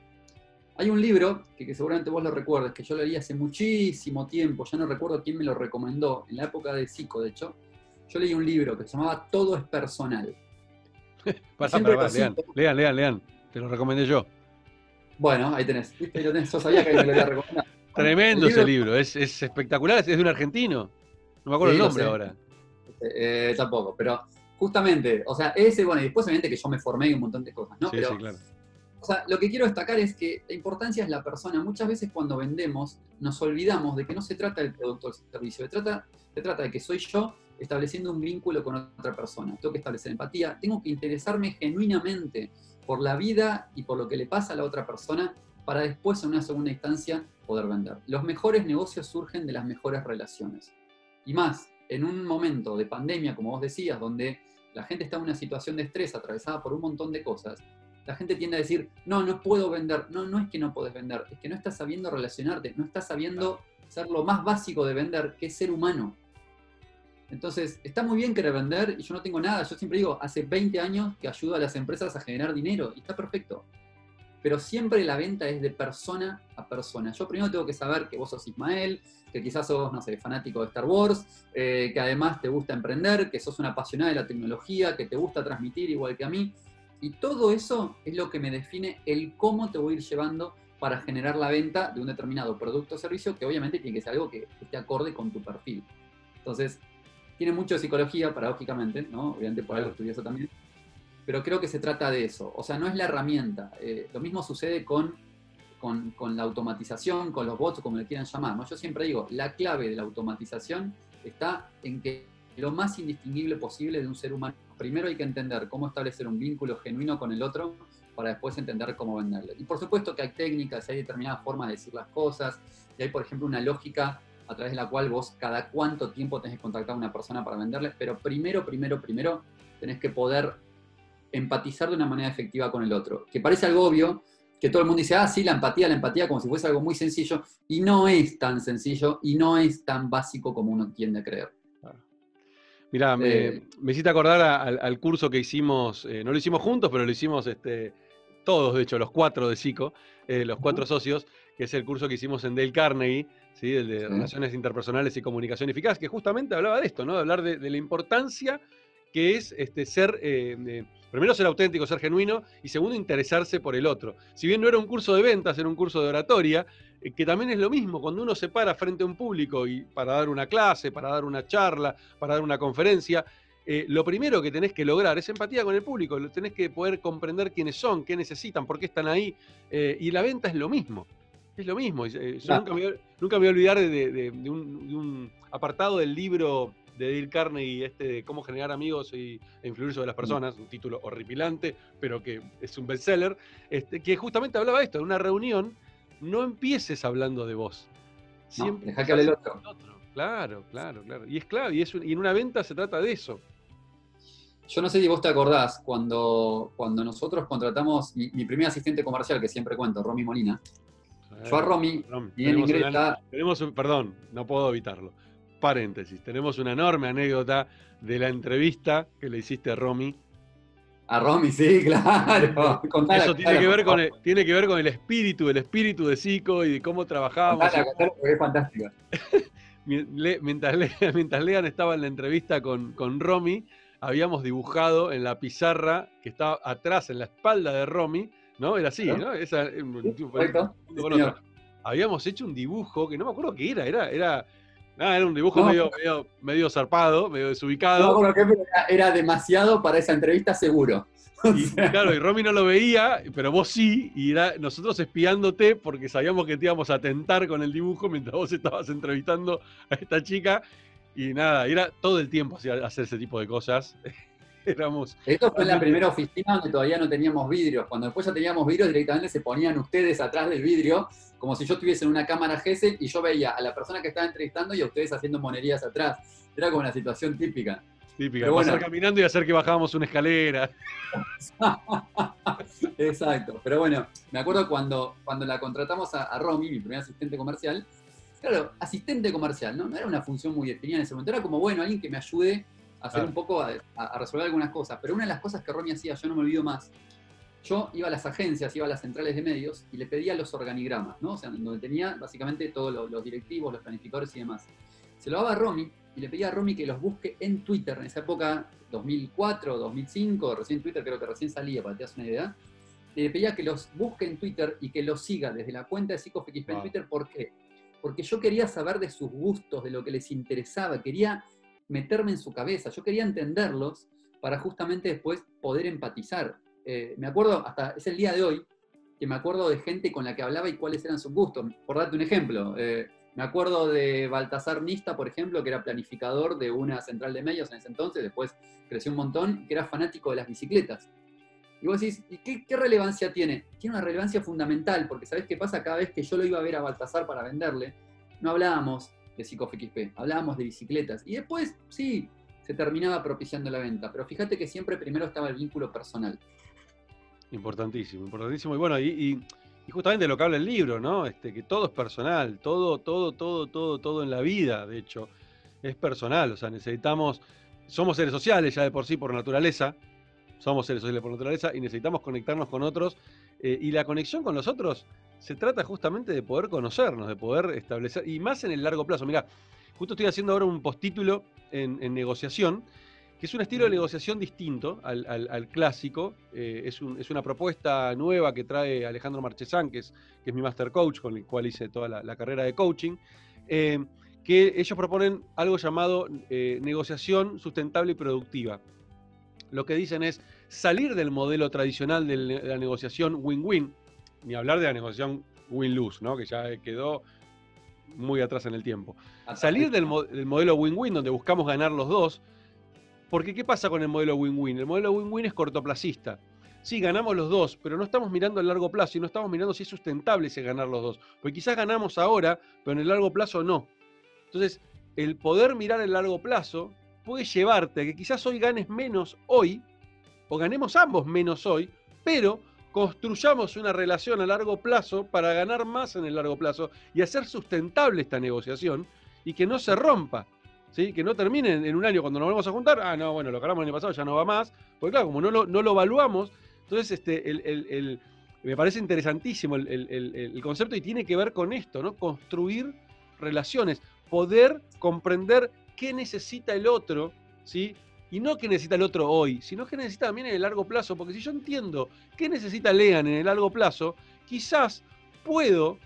Hay un libro, que, seguramente vos lo recuerdes, que yo leí hace muchísimo tiempo, ya no recuerdo quién me lo recomendó, en la época de Psico, de hecho. Yo leí un libro que se llamaba Todo es personal lean, lean, lean, Te lo recomendé yo. Bueno, ahí tenés. Yo sabía que me lo iba a Tremendo ese libro, es, espectacular, es de un argentino. No me acuerdo el nombre ahora. Eh, tampoco, pero justamente, o sea, ese, bueno, y después obviamente que yo me formé en un montón de cosas, ¿no? Sí, pero, sí, claro. O sea, lo que quiero destacar es que la importancia es la persona. Muchas veces cuando vendemos nos olvidamos de que no se trata del producto o del servicio, se trata, se trata de que soy yo estableciendo un vínculo con otra persona. Tengo que establecer empatía, tengo que interesarme genuinamente por la vida y por lo que le pasa a la otra persona para después en una segunda instancia poder vender. Los mejores negocios surgen de las mejores relaciones. Y más, en un momento de pandemia, como vos decías, donde la gente está en una situación de estrés atravesada por un montón de cosas, la gente tiende a decir, no, no puedo vender. No, no es que no puedes vender, es que no estás sabiendo relacionarte, no estás sabiendo ser lo más básico de vender, que es ser humano. Entonces, está muy bien querer vender y yo no tengo nada. Yo siempre digo, hace 20 años que ayudo a las empresas a generar dinero y está perfecto. Pero siempre la venta es de persona a persona. Yo primero tengo que saber que vos sos Ismael, que quizás sos, no sé, fanático de Star Wars, eh, que además te gusta emprender, que sos una apasionada de la tecnología, que te gusta transmitir igual que a mí. Y todo eso es lo que me define el cómo te voy a ir llevando para generar la venta de un determinado producto o servicio, que obviamente tiene que ser algo que esté acorde con tu perfil. Entonces, tiene mucho de psicología, paradójicamente, ¿no? Obviamente por algo estudié eso también. Pero creo que se trata de eso. O sea, no es la herramienta. Eh, lo mismo sucede con, con, con, la automatización, con los bots, como le quieran llamar. ¿no? Yo siempre digo, la clave de la automatización está en que lo más indistinguible posible de un ser humano. Primero hay que entender cómo establecer un vínculo genuino con el otro para después entender cómo venderle. Y por supuesto que hay técnicas, hay determinadas formas de decir las cosas, y hay, por ejemplo, una lógica a través de la cual vos cada cuánto tiempo tenés que contactar a una persona para venderle, pero primero, primero, primero tenés que poder empatizar de una manera efectiva con el otro. Que parece algo obvio, que todo el mundo dice, ah, sí, la empatía, la empatía, como si fuese algo muy sencillo, y no es tan sencillo y no es tan básico como uno tiende a creer. Mira, eh, me, hiciste acordar al, curso que hicimos, eh, no lo hicimos juntos, pero lo hicimos este, todos, de hecho, los cuatro de Psico, eh, los cuatro socios, que es el curso que hicimos en Dale Carnegie, ¿sí? el de Relaciones Interpersonales y Comunicación Eficaz, que justamente hablaba de esto, ¿no? de hablar de, la importancia que es este, ser, primero ser auténtico, ser genuino, y segundo, interesarse por el otro. Si bien no era un curso de ventas, era un curso de oratoria, eh, que también es lo mismo, cuando uno se para frente a un público y para dar una clase, para dar una charla, para dar una conferencia, eh, lo primero que tenés que lograr es empatía con el público, tenés que poder comprender quiénes son, qué necesitan, por qué están ahí, eh, y la venta es lo mismo. Es lo mismo. Yo nunca, me, voy a olvidar de, un, apartado del libro de Dale Carnegie, este de cómo generar amigos y, e influir sobre las personas, un título horripilante, pero que es un bestseller, este, que justamente hablaba de esto, de una reunión no empieces hablando de vos. Siempre deja que hable el otro. Claro, claro, claro. Y es clave, y, es y en una venta se trata de eso. Yo no sé si vos te acordás, cuando, cuando nosotros contratamos mi, primer asistente comercial, que siempre cuento, Romy Molina. Yo a Romy, y en tenemos un, perdón, no puedo evitarlo. Paréntesis, tenemos una enorme anécdota de la entrevista que le hiciste a Romy a Romy, sí, claro. Eso tiene, que ver con el, tiene que ver con el espíritu, el espíritu de Zico y de cómo trabajábamos. es fantástica. mientras, Lean estaba en la entrevista con, con Romy, habíamos dibujado en la pizarra que estaba atrás, en la espalda de Romy, ¿no? Era así, ¿no? Esa, habíamos hecho un dibujo que no me acuerdo qué era, era, era Ah, era un dibujo medio, medio, zarpado, medio desubicado. No, que era, demasiado para esa entrevista seguro. Y, claro, y Romy no lo veía, pero vos sí, y era nosotros espiándote porque sabíamos que te íbamos a tentar con el dibujo mientras vos estabas entrevistando a esta chica. Y nada, era todo el tiempo hacer ese tipo de cosas. Éramos. Esto fue en la primera oficina donde todavía no teníamos vidrios. Cuando después ya teníamos vidrios, directamente se ponían ustedes atrás del vidrio como si yo estuviese en una cámara GESEL y yo veía a la persona que estaba entrevistando y a ustedes haciendo monerías atrás. Era como una situación típica. Típica, Pero bueno, caminando y hacer que bajábamos una escalera. Exacto. Pero bueno, me acuerdo cuando, cuando la contratamos a, Romy, mi primer asistente comercial. Claro, asistente comercial, ¿no? No era una función muy definida en ese momento. Era como, bueno, alguien que me ayude hacer un poco, a, a, resolver algunas cosas. Pero una de las cosas que Romy hacía, yo no me olvido más, yo iba a las agencias, iba a las centrales de medios y le pedía los organigramas, ¿no? O sea, donde tenía básicamente todos los, directivos, los planificadores y demás. Se lo daba a Romy y le pedía a Romy que los busque en Twitter, en esa época, 2004, 2005, recién Twitter creo que recién salía, para que te hagas una idea. Le pedía que los busque en Twitter y que los siga desde la cuenta de PsicoFXP en Twitter. ¿Por qué? Porque yo quería saber de sus gustos, de lo que les interesaba, quería meterme en su cabeza, yo quería entenderlos para justamente después poder empatizar. Eh, me acuerdo, hasta es el día de hoy, que me acuerdo de gente con la que hablaba y cuáles eran sus gustos. Por darte un ejemplo, eh, me acuerdo de Baltasar Nista, por ejemplo, que era planificador de una central de medios en ese entonces, después creció un montón, que era fanático de las bicicletas. Y vos decís, ¿y qué, relevancia tiene? Tiene una relevancia fundamental, porque ¿sabés qué pasa? Cada vez que yo lo iba a ver a Baltasar para venderle, no hablábamos de PsicoFXP, hablábamos de bicicletas. Y después, sí, se terminaba propiciando la venta, pero fíjate que siempre primero estaba el vínculo personal. Importantísimo, importantísimo. Y bueno, y, justamente lo que habla el libro, ¿no? Este, que todo es personal, todo, todo, todo, todo, todo en la vida, de hecho. es personal, o sea, necesitamos, somos seres sociales ya de por sí por naturaleza, somos seres sociales por naturaleza y necesitamos conectarnos con otros eh, y la conexión con los otros se trata justamente de poder conocernos, de poder establecer, y más en el largo plazo. Mira, justo estoy haciendo ahora un postítulo en, negociación, que es un estilo de negociación distinto al, clásico. Eh, es, una propuesta nueva que trae Alejandro Marchesán, que es, que es mi master coach, con el cual hice toda la, carrera de coaching. Eh, que ellos proponen algo llamado eh, negociación sustentable y productiva. Lo que dicen es salir del modelo tradicional de la negociación win-win, ni hablar de la negociación win-lose, ¿no? que ya quedó muy atrás en el tiempo. Salir del, modelo win-win, donde buscamos ganar los dos, porque ¿qué pasa con el modelo win-win? El modelo win-win es cortoplacista. Sí, ganamos los dos, pero no estamos mirando a largo plazo y no estamos mirando si es sustentable ese ganar los dos. Porque quizás ganamos ahora, pero en el largo plazo no. Entonces, el poder mirar el largo plazo puede llevarte a que quizás hoy ganes menos hoy, o ganemos ambos menos hoy, pero construyamos una relación a largo plazo para ganar más en el largo plazo y hacer sustentable esta negociación y que no se rompa. ¿Sí? Que no termine en un año cuando nos volvemos a juntar, ah, no, bueno, lo que el año pasado ya no va más, porque claro, como no lo, no lo evaluamos, entonces este, el, me parece interesantísimo el, concepto y tiene que ver con esto, ¿no? Construir relaciones, poder comprender qué necesita el otro, ¿sí? Y no qué necesita el otro hoy, sino qué necesita también en el largo plazo. Porque si yo entiendo qué necesita Lean en el largo plazo, quizás puedo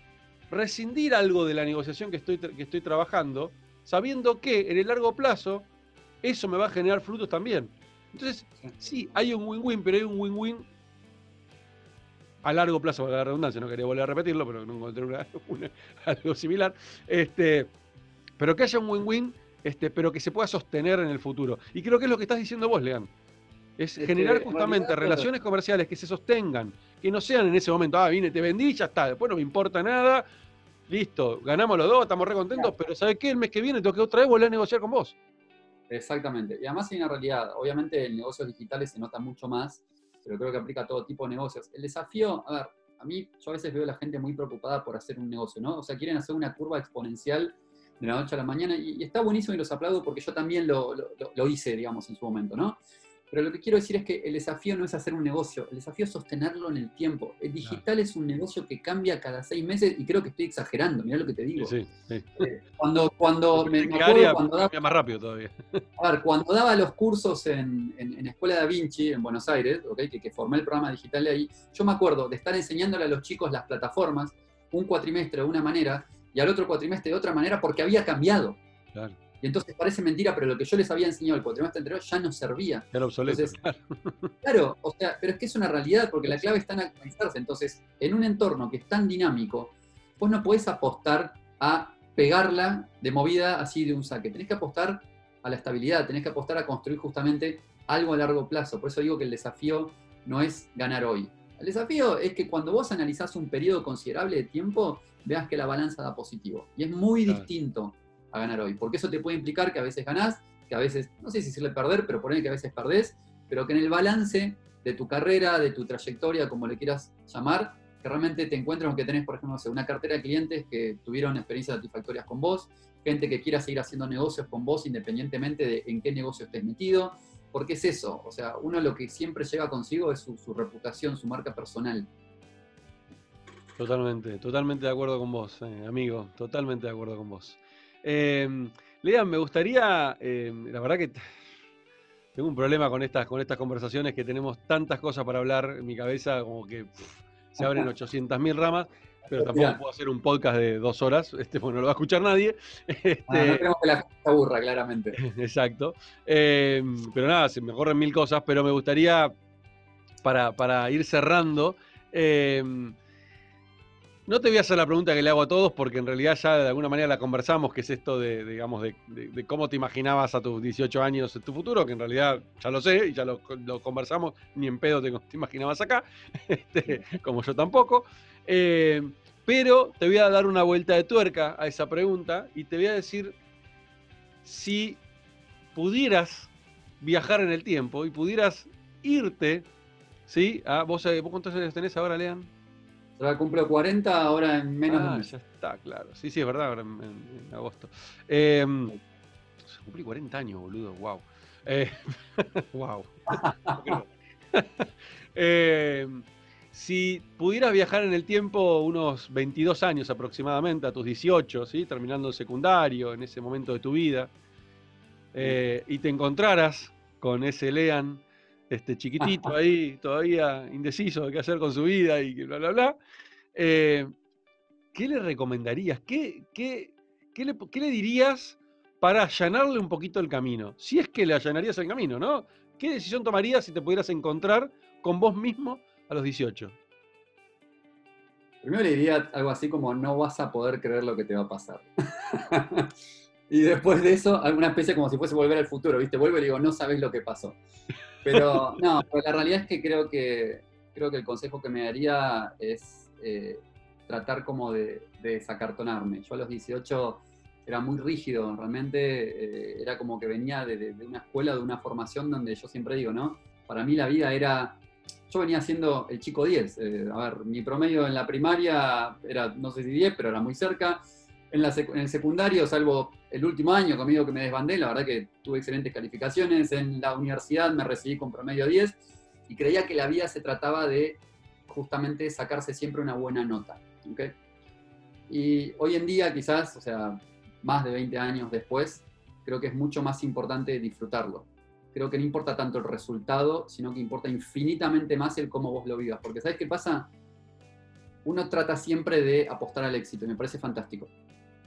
rescindir algo de la negociación que estoy, que estoy trabajando, sabiendo que en el largo plazo eso me va a generar frutos también. Entonces, sí, hay un win-win, pero hay un win-win a largo plazo, para la redundancia, no quería volver a repetirlo, pero no encontré algo similar. Este, pero que haya un win-win este, pero que se pueda sostener en el futuro. Y creo que es lo que estás diciendo vos, Lean. Es generar justamente relaciones comerciales que se sostengan, que no sean en ese momento, ah, vine, te vendí, ya está, después no me importa nada, listo, ganamos los dos, estamos re contentos, pero ¿sabes qué? El mes que viene tengo que otra vez volver a negociar con vos. Exactamente. Y además hay una realidad, obviamente en negocios digitales se nota mucho más, pero creo que aplica a todo tipo de negocios. El desafío, a ver, a mí yo a veces veo a la gente muy preocupada por hacer un negocio, ¿no? O sea, quieren hacer una curva exponencial de la noche a la mañana, y, está buenísimo y los aplaudo porque yo también lo, lo, hice, digamos, en su momento, ¿no? Pero lo que quiero decir es que el desafío no es hacer un negocio, el desafío es sostenerlo en el tiempo. El digital es un negocio que cambia cada seis meses y creo que estoy exagerando, mirá lo que te digo. Sí, sí. Eh, cuando, cuando me, acuerdo cuando daba, más rápido todavía. A ver, cuando daba los cursos en, en, Escuela Da Vinci, en Buenos Aires, ¿okay? que, que formé el programa digital de ahí, yo me acuerdo de estar enseñándole a los chicos las plataformas, un cuatrimestre de una manera, y al otro cuatrimestre de otra manera porque había cambiado. Y entonces parece mentira, pero lo que yo les había enseñado el cuatrimestre anterior ya no servía. Era obsoleto. claro. o sea, pero es que es una realidad porque la clave está en actualizarse. Entonces, en un entorno que es tan dinámico, vos no podés apostar a pegarla de movida así de un saque. Tenés que apostar a la estabilidad, tenés que apostar a construir justamente algo a largo plazo. Por eso digo que el desafío no es ganar hoy. El desafío es que cuando vos analizás un periodo considerable de tiempo, veas que la balanza da positivo. Y es muy distinto a ganar hoy, porque eso te puede implicar que a veces ganás, que a veces, no sé si decirle perder, pero poner que a veces perdés, pero que en el balance de tu carrera, de tu trayectoria, como le quieras llamar, que realmente te encuentres con que tenés, por ejemplo, una cartera de clientes que tuvieron experiencias satisfactorias con vos, gente que quiera seguir haciendo negocios con vos independientemente de en qué negocio estés metido, porque es eso, o sea, uno lo que siempre lleva consigo es su reputación, su marca personal. Totalmente, totalmente de acuerdo con vos, eh, amigo, totalmente de acuerdo con vos. Eh, Lean, me gustaría, em, la verdad que tengo un problema con estas, con estas conversaciones que tenemos tantas cosas para hablar en mi cabeza, como que se abren 800.000 ramas, pero tampoco puedo hacer un podcast de dos horas, este, porque no lo va a escuchar nadie. Este, no queremos que la gente se aburra, claramente. Exacto. Em, pero nada, se me corren mil cosas, pero me gustaría, para, para ir cerrando, em, no te voy a hacer la pregunta que le hago a todos porque en realidad ya de alguna manera la conversamos, que es esto de, digamos, de, cómo te imaginabas a tus 18 años en tu futuro, que en realidad ya lo sé y ya lo, conversamos, ni en pedo te, imaginabas acá, este, como yo tampoco. Eh, pero te voy a dar una vuelta de tuerca a esa pregunta y te voy a decir si pudieras viajar en el tiempo y pudieras irte, ¿sí? A, ¿vos, eh, ¿Vos cuántos años tenés ahora, Lean? Ya cumple 40 ahora en menos de un ah, mes. Ya está, claro. Sí, sí, es verdad, ahora en, agosto. Em, cumplí 40 años, boludo, wow. wow. Eh, si pudieras viajar en el tiempo unos 22 años aproximadamente, a tus 18, ¿sí? terminando el secundario, en ese momento de tu vida, eh, y te encontraras con ese Lean este chiquitito ahí, todavía indeciso de qué hacer con su vida y bla, bla, bla, eh, ¿qué le recomendarías? ¿Qué, qué, qué, le, ¿Qué le dirías para allanarle un poquito el camino? Si es que le allanarías el camino, ¿no? ¿Qué decisión tomarías si te pudieras encontrar con vos mismo a los 18? Primero le diría algo así como no vas a poder creer lo que te va a pasar. y después de eso, alguna especie como si fuese volver al futuro, ¿viste? Vuelvo y le digo, no sabes lo que pasó. Pero no, la realidad es que creo que, creo que el consejo que me daría es eh, tratar como de, desacartonarme. Yo a los 18 era muy rígido, realmente eh, era como que venía de, de, una escuela, de una formación donde yo siempre digo, ¿no? Para mí la vida era yo venía siendo el chico 10. Eh, a ver, mi promedio en la primaria era, no sé si 10, pero era muy cerca. En, la en, el secundario, salvo el último año conmigo que me desbandé, la verdad que tuve excelentes calificaciones. En la universidad me recibí con promedio 10 y creía que la vida se trataba de justamente sacarse siempre una buena nota. ¿okay? Y hoy en día, quizás, o sea, más de 20 años después, creo que es mucho más importante disfrutarlo creo que no importa tanto el resultado, sino que importa infinitamente más el cómo vos lo vivas. Porque ¿sabes qué pasa? Uno trata siempre de apostar al éxito y me parece fantástico.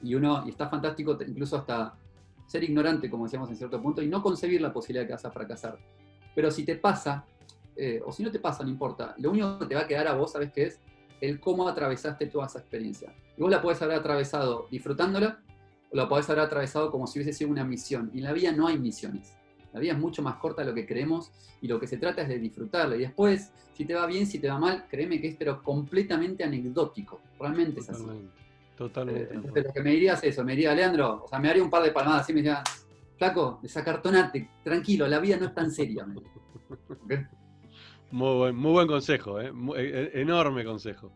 Y uno, y está fantástico incluso hasta ser ignorante, como decíamos en cierto punto, y no concebir la posibilidad de que vas a fracasar. Pero si te pasa, eh, o si no te pasa, no importa, lo único que te va a quedar a vos, ¿sabes qué es? El cómo atravesaste toda esa experiencia. Y vos la puedes haber atravesado disfrutándola, o la podés haber atravesado como si hubiese sido una misión. Y en la vida no hay misiones la vida es mucho más corta de lo que creemos y lo que se trata es de disfrutarla. Y después, si te va bien, si te va mal, créeme que es pero completamente anecdótico. Realmente es así. Totalmente. Eh, entonces, lo que me dirías es eso, me diría, Leandro, o sea, me haría un par de palmadas así, me diría, flaco, desacartonate, tranquilo, la vida no es tan seria. Muy buen, muy buen consejo, ¿eh? eh, eh enorme consejo.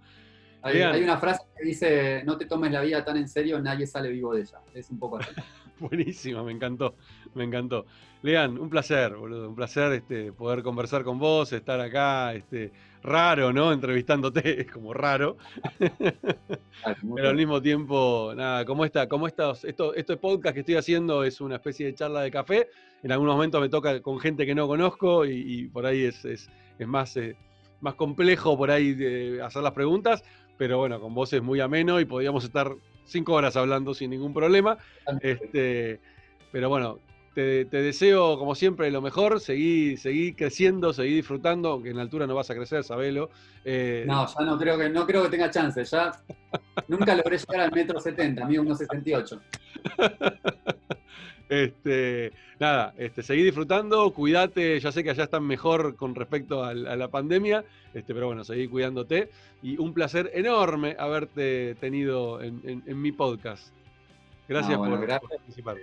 Hay, hay, una frase que dice, no te tomes la vida tan en serio, nadie sale vivo de ella. Es un poco así. Buenísima, me encantó, me encantó. Lean, un placer, boludo, un placer este, poder conversar con vos, estar acá, este, raro, ¿no? Entrevistándote, es como raro. Pero al mismo tiempo, nada, como esta, como estas, esto, este podcast que estoy haciendo es una especie de charla de café. En algunos momentos me toca con gente que no conozco y, por ahí es, es, es más, eh, más complejo por ahí de hacer las preguntas. Pero bueno, con vos es muy ameno y podríamos estar cinco horas hablando sin ningún problema. Este, pero bueno, te, deseo, como siempre, lo mejor. Seguí, seguí creciendo, seguí disfrutando, aunque en altura no vas a crecer, sabelo. Eh, no, ya no creo que, no creo que tenga chance. Ya nunca logré llegar al metro 70, amigo, unos 68. Este, nada, este, seguí disfrutando, cuídate, ya sé que allá están mejor con respecto a, la pandemia, este, pero bueno, seguí cuidándote y un placer enorme haberte tenido en, mi podcast. Gracias, por, participar.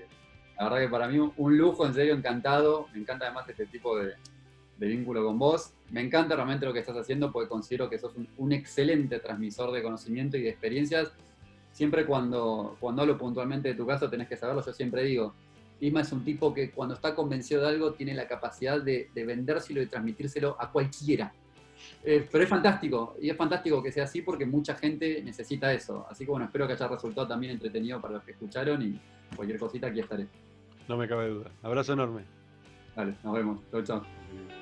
La verdad que para mí un lujo, en serio, encantado. Me encanta además este tipo de, vínculo con vos. Me encanta realmente lo que estás haciendo porque considero que sos un, excelente transmisor de conocimiento y de experiencias. Siempre cuando, cuando hablo puntualmente de tu caso tenés que saberlo, yo siempre digo, Isma es un tipo que cuando está convencido de algo tiene la capacidad de, vendérselo y transmitírselo a cualquiera. Eh, pero es fantástico, y es fantástico que sea así porque mucha gente necesita eso. Así que bueno, espero que haya resultado también entretenido para los que escucharon y cualquier cosita aquí estaré. No me cabe duda. Abrazo enorme. Dale, nos vemos. Chao, chao.